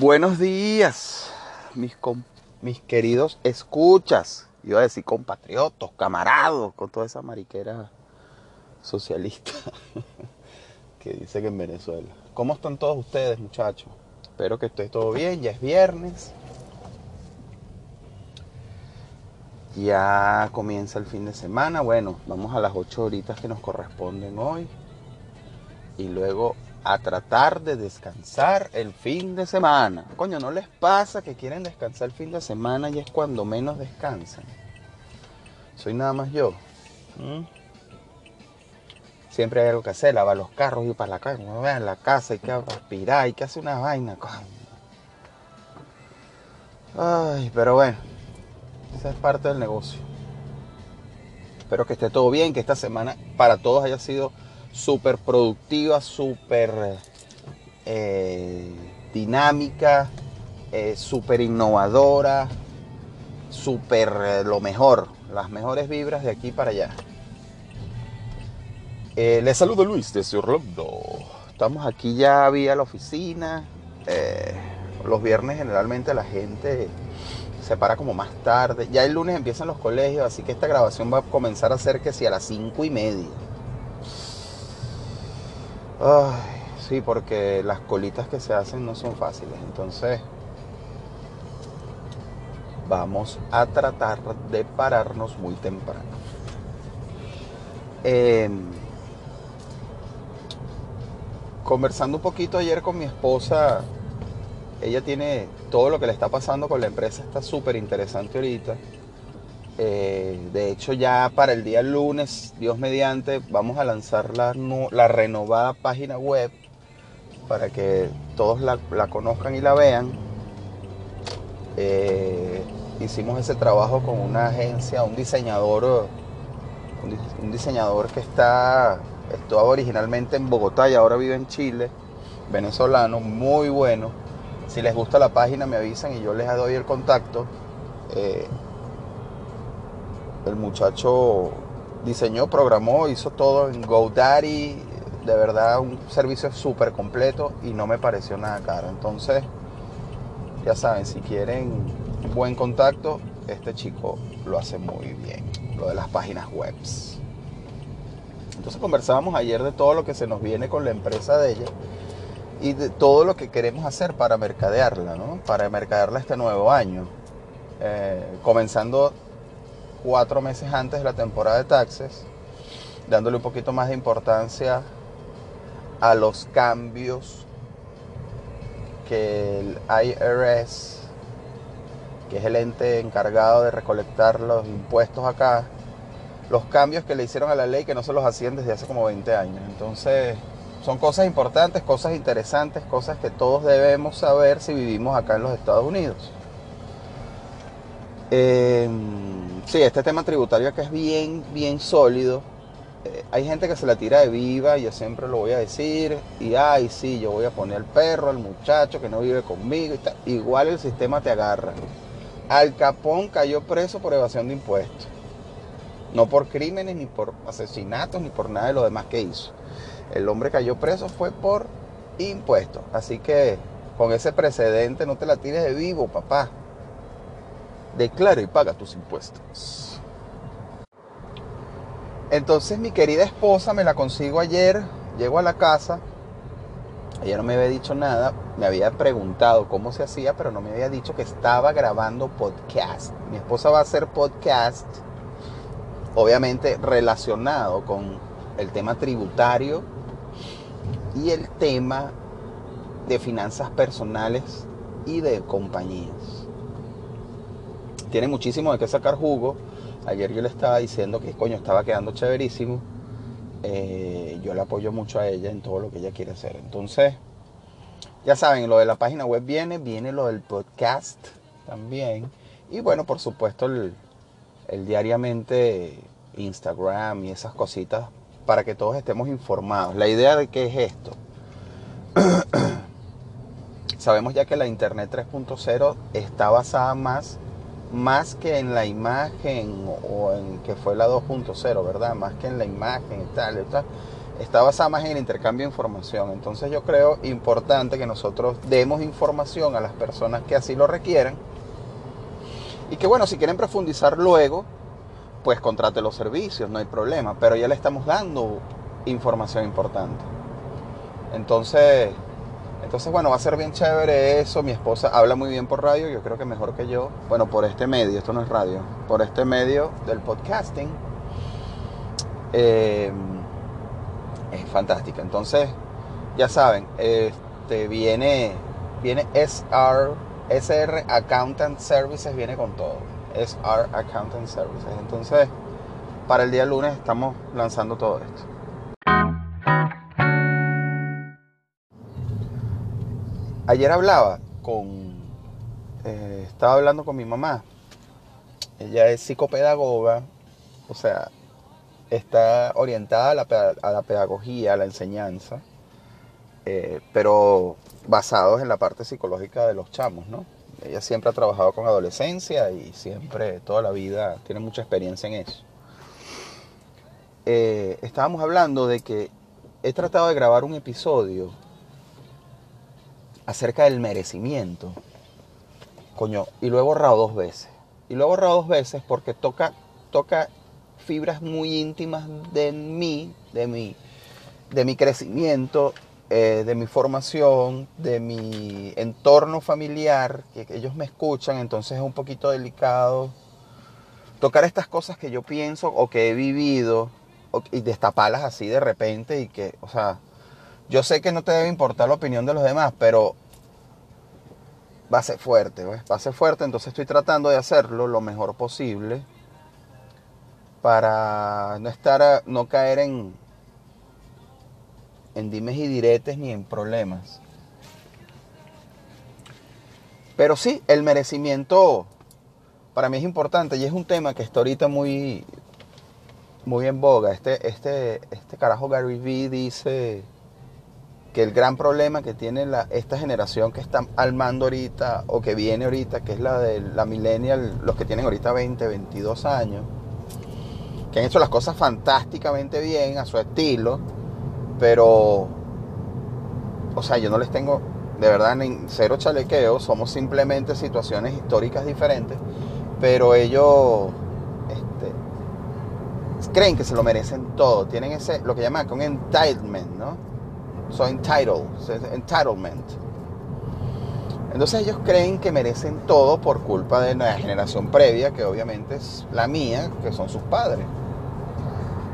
Buenos días, mis, mis queridos escuchas. Iba a decir compatriotas, camarados, con toda esa mariquera socialista que dice que en Venezuela. ¿Cómo están todos ustedes, muchachos? Espero que esté todo bien, ya es viernes. Ya comienza el fin de semana. Bueno, vamos a las 8 horitas que nos corresponden hoy. Y luego a tratar de descansar el fin de semana. Coño, ¿no les pasa que quieren descansar el fin de semana y es cuando menos descansan? Soy nada más yo. ¿Mm? Siempre hay algo que hacer, lavar los carros, ir para la casa, en la casa, hay que aspirar, hay que hacer una vaina. Ay, pero bueno, esa es parte del negocio. Espero que esté todo bien, que esta semana para todos haya sido súper productiva, súper eh, dinámica, eh, súper innovadora, súper eh, lo mejor, las mejores vibras de aquí para allá. les saludo Luis desde Orlando. Estamos aquí ya vía la oficina. los viernes generalmente la gente se para como más tarde. Ya el lunes empiezan los colegios, así que esta grabación va a comenzar a ser que si a las cinco y media. Ay, sí, porque las colitas que se hacen no son fáciles. Entonces, vamos a tratar de pararnos muy temprano. Em, conversando un poquito ayer con mi esposa, ella tiene todo lo que le está pasando con la empresa, está súper interesante ahorita. Eh, de hecho, ya para el día lunes, Dios mediante, vamos a lanzar la, renovada página web para que todos la, conozcan y la vean. Eh, hicimos ese trabajo con una agencia, un diseñador, un, diseñador que está, estaba originalmente en Bogotá y ahora vive en Chile, venezolano, muy bueno. Si les gusta la página me avisan y yo les doy el contacto. Eh, el muchacho diseñó, programó, hizo todo en GoDaddy. De verdad, un servicio súper completo y no me pareció nada caro. Entonces, ya saben, si quieren buen contacto, este chico lo hace muy bien. Lo de las páginas web. Entonces conversábamos ayer de todo lo que se nos viene con la empresa de ella y de todo lo que queremos hacer para mercadearla, ¿no? Para mercadearla este nuevo año. Eh, comenzando cuatro meses antes de la temporada de taxes, dándole un poquito más de importancia a los cambios que el IRS, que es el ente encargado de recolectar los impuestos acá, los cambios que le hicieron a la ley que no se los hacían desde hace como 20 años. Entonces, son cosas importantes, cosas interesantes, cosas que todos debemos saber si vivimos acá en los Estados Unidos. Eh, Sí, este tema tributario que es bien, bien sólido. Eh, hay gente que se la tira de viva, yo siempre lo voy a decir, y ay, sí, yo voy a poner al perro, al muchacho que no vive conmigo, igual el sistema te agarra. Al Capón cayó preso por evasión de impuestos. No por crímenes, ni por asesinatos, ni por nada de lo demás que hizo. El hombre cayó preso fue por impuestos. Así que con ese precedente no te la tires de vivo, papá declara y paga tus impuestos. Entonces mi querida esposa me la consigo ayer, llego a la casa, ella no me había dicho nada, me había preguntado cómo se hacía, pero no me había dicho que estaba grabando podcast. Mi esposa va a hacer podcast, obviamente relacionado con el tema tributario y el tema de finanzas personales y de compañías tiene muchísimo de qué sacar jugo. Ayer yo le estaba diciendo que coño estaba quedando chéverísimo. Eh, yo le apoyo mucho a ella en todo lo que ella quiere hacer. Entonces, ya saben, lo de la página web viene, viene lo del podcast también. Y bueno, por supuesto, el, el diariamente Instagram y esas cositas para que todos estemos informados. La idea de qué es esto. Sabemos ya que la Internet 3.0 está basada más más que en la imagen o en que fue la 2.0, ¿verdad? Más que en la imagen y tal, está basada más en el intercambio de información. Entonces yo creo importante que nosotros demos información a las personas que así lo requieran. Y que bueno, si quieren profundizar luego, pues contrate los servicios, no hay problema. Pero ya le estamos dando información importante. Entonces, entonces bueno, va a ser bien chévere eso. Mi esposa habla muy bien por radio, yo creo que mejor que yo. Bueno, por este medio, esto no es radio, por este medio del podcasting. Eh, es fantástica. Entonces, ya saben, este viene, viene SR, SR Accountant Services, viene con todo. SR Accountant Services. Entonces, para el día lunes estamos lanzando todo esto. Ayer hablaba con, eh, estaba hablando con mi mamá. Ella es psicopedagoga, o sea, está orientada a la, pedagogía, a la enseñanza, eh, pero basados en la parte psicológica de los chamos, ¿no? Ella siempre ha trabajado con adolescencia y siempre, toda la vida, tiene mucha experiencia en eso. Eh, estábamos hablando de que he tratado de grabar un episodio acerca del merecimiento. Coño, y lo he borrado dos veces. Y lo he borrado dos veces porque toca, toca fibras muy íntimas de mí, de mi, de mi crecimiento, eh, de mi formación, de mi entorno familiar, que, ellos me escuchan, entonces es un poquito delicado tocar estas cosas que yo pienso o que he vivido y destaparlas así de repente y que, o sea, yo sé que no te debe importar la opinión de los demás, pero va a ser fuerte, va a ser fuerte, entonces estoy tratando de hacerlo lo mejor posible para no estar, no caer en, en dimes y diretes ni en problemas. Pero sí, el merecimiento para mí es importante y es un tema que está ahorita muy, muy en boga. Este, este, este carajo Gary Vee dice que el gran problema que tiene la, esta generación que está al mando ahorita o que viene ahorita, que es la de la millennial, los que tienen ahorita 20, 22 años, que han hecho las cosas fantásticamente bien a su estilo, pero, o sea, yo no les tengo de verdad ni cero chalequeo, somos simplemente situaciones históricas diferentes, pero ellos este, creen que se lo merecen todo, tienen ese, lo que llaman un entitlement, ¿no? So entitled, entitlement. Entonces ellos creen que merecen todo por culpa de la generación previa, que obviamente es la mía, que son sus padres.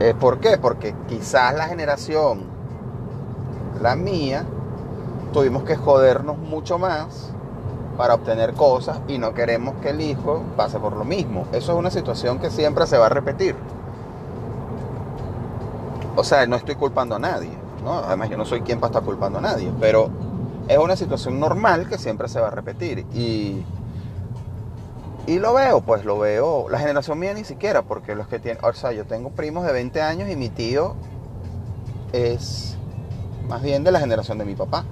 Eh, ¿Por qué? Porque quizás la generación, la mía, tuvimos que jodernos mucho más para obtener cosas y no queremos que el hijo pase por lo mismo. Eso es una situación que siempre se va a repetir. O sea, no estoy culpando a nadie. Además yo no soy quien para estar culpando a nadie, pero es una situación normal que siempre se va a repetir y, y lo veo, pues lo veo, la generación mía ni siquiera, porque los que tienen, o sea, yo tengo primos de 20 años y mi tío es más bien de la generación de mi papá.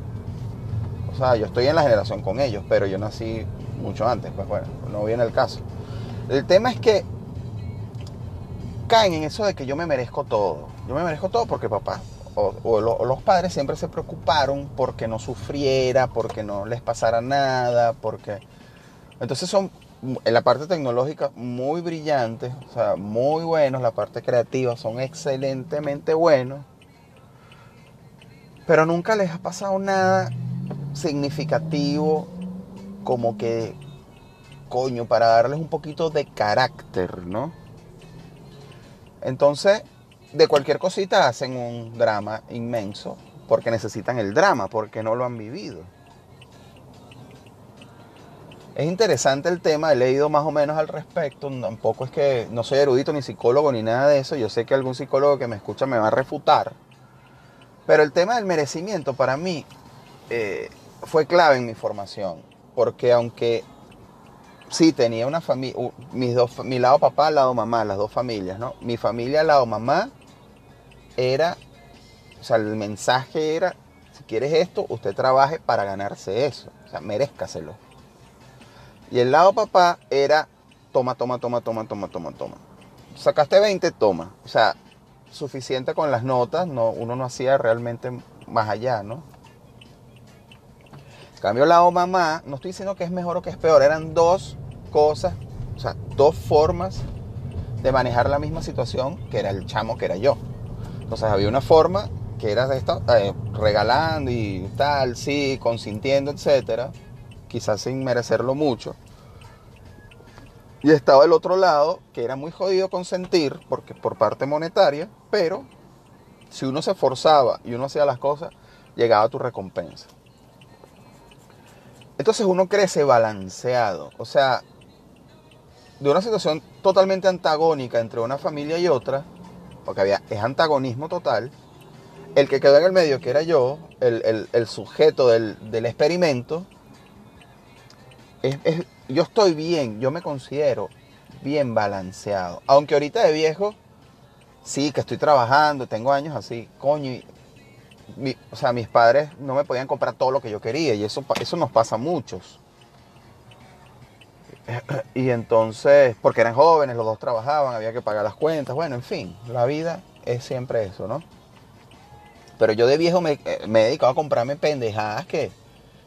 O sea, yo estoy en la generación con ellos, pero yo nací mucho antes, pues bueno, no viene el caso. El tema es que caen en eso de que yo me merezco todo. Yo me merezco todo porque papá o, los padres siempre se preocuparon porque no sufriera, porque no les pasara nada, porque... Entonces son, en la parte tecnológica, muy brillantes, o sea, muy buenos, la parte creativa son excelentemente buenos, pero nunca les ha pasado nada significativo como que, coño, para darles un poquito de carácter, ¿no? Entonces, de cualquier cosita hacen un drama inmenso porque necesitan el drama, porque no lo han vivido. Es interesante el tema, he leído más o menos al respecto, tampoco es que no soy erudito ni psicólogo ni nada de eso, yo sé que algún psicólogo que me escucha me va a refutar, pero el tema del merecimiento para mí eh, fue clave en mi formación, porque aunque sí tenía una familia, mis dos, mi lado papá, lado mamá, las dos familias, ¿no? Mi familia, lado mamá, era, o sea, el mensaje era, si quieres esto, usted trabaje para ganarse eso, o sea, merezcaselo. Y el lado papá era, toma, toma, toma, toma, toma, toma, toma. Sacaste 20, toma. O sea, suficiente con las notas, no, uno no hacía realmente más allá, ¿no? Cambio, la mamá, no estoy diciendo que es mejor o que es peor, eran dos cosas, o sea, dos formas de manejar la misma situación que era el chamo que era yo. Entonces había una forma que era de esta, eh, regalando y tal, sí, consintiendo, etcétera, quizás sin merecerlo mucho. Y estaba el otro lado, que era muy jodido consentir, porque por parte monetaria, pero si uno se esforzaba y uno hacía las cosas, llegaba tu recompensa. Entonces uno crece balanceado. O sea, de una situación totalmente antagónica entre una familia y otra, porque había, es antagonismo total, el que quedó en el medio, que era yo, el, sujeto del, experimento, yo estoy bien, yo me considero bien balanceado. Aunque ahorita de viejo, sí, que estoy trabajando, tengo años así, coño, o sea, mis padres no me podían comprar todo lo que yo quería y eso, eso nos pasa a muchos. Y entonces, porque eran jóvenes, los dos trabajaban, había que pagar las cuentas, bueno, en fin, la vida es siempre eso, ¿no? Pero yo de viejo me, eh, he dedicado a comprarme pendejadas que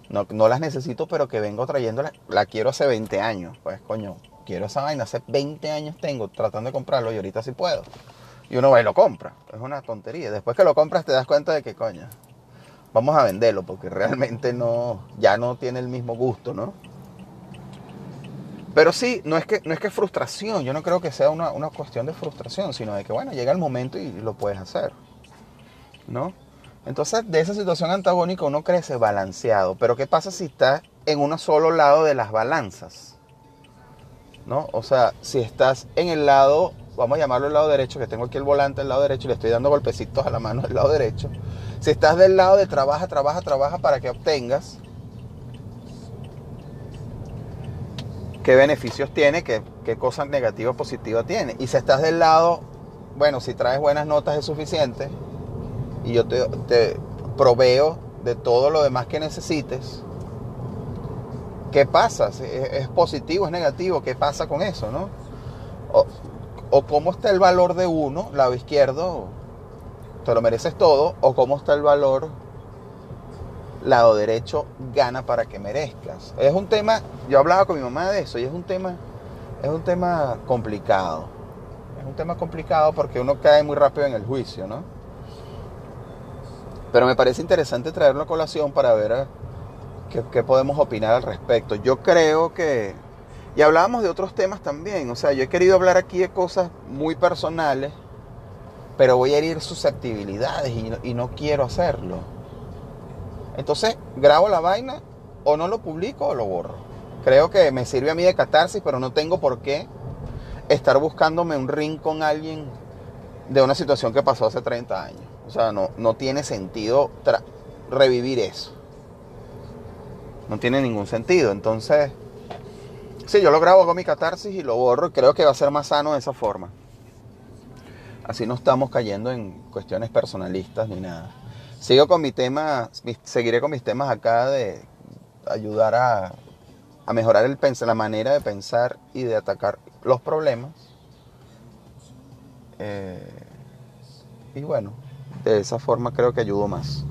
no, las necesito, pero que vengo trayéndola, la quiero hace 20 años, pues coño, quiero esa vaina, hace 20 años tengo tratando de comprarlo y ahorita sí puedo. Y uno va y lo compra. Es una tontería. Después que lo compras te das cuenta de que, coño, vamos a venderlo porque realmente no, ya no tiene el mismo gusto, ¿no? Pero sí, no es que, no es que frustración, yo no creo que sea una, cuestión de frustración, sino de que, bueno, llega el momento y lo puedes hacer, ¿no? Entonces, de esa situación antagónica uno crece balanceado, pero ¿qué pasa si estás en un solo lado de las balanzas? ¿No? O sea, si estás en el lado vamos a llamarlo el lado derecho, que tengo aquí el volante del lado derecho y le estoy dando golpecitos a la mano del lado derecho. Si estás del lado de trabaja, trabaja, trabaja para que obtengas, qué beneficios tiene, qué, qué cosas negativas o positivas tiene. Y si estás del lado, bueno, si traes buenas notas es suficiente y yo te, te proveo de todo lo demás que necesites. ¿Qué pasa? ¿Es positivo, es negativo? ¿Qué pasa con eso, no? Cómo está el valor de uno, lado izquierdo, te lo mereces todo, o cómo está el valor, lado derecho, gana para que merezcas. Es un tema, yo hablaba con mi mamá de eso, y es un tema, es un tema complicado. Es un tema complicado porque uno cae muy rápido en el juicio, ¿no? Pero me parece interesante traerlo a colación para ver eh, qué, qué podemos opinar al respecto. Yo creo que y hablábamos de otros temas también. O sea, yo he querido hablar aquí de cosas muy personales, pero voy a herir susceptibilidades y no, quiero hacerlo. Entonces, grabo la vaina o no lo publico o lo borro. Creo que me sirve a mí de catarsis, pero no tengo por qué estar buscándome un ring con alguien de una situación que pasó hace 30 años. O sea, no, no tiene sentido revivir eso. No tiene ningún sentido. Entonces, Sí, yo lo grabo, con mi catarsis y lo borro y creo que va a ser más sano de esa forma. Así no estamos cayendo en cuestiones personalistas ni nada. Sigo con mi tema, seguiré con mis temas acá de ayudar a, mejorar el, la manera de pensar y de atacar los problemas. Eh, y bueno, de esa forma creo que ayudo más.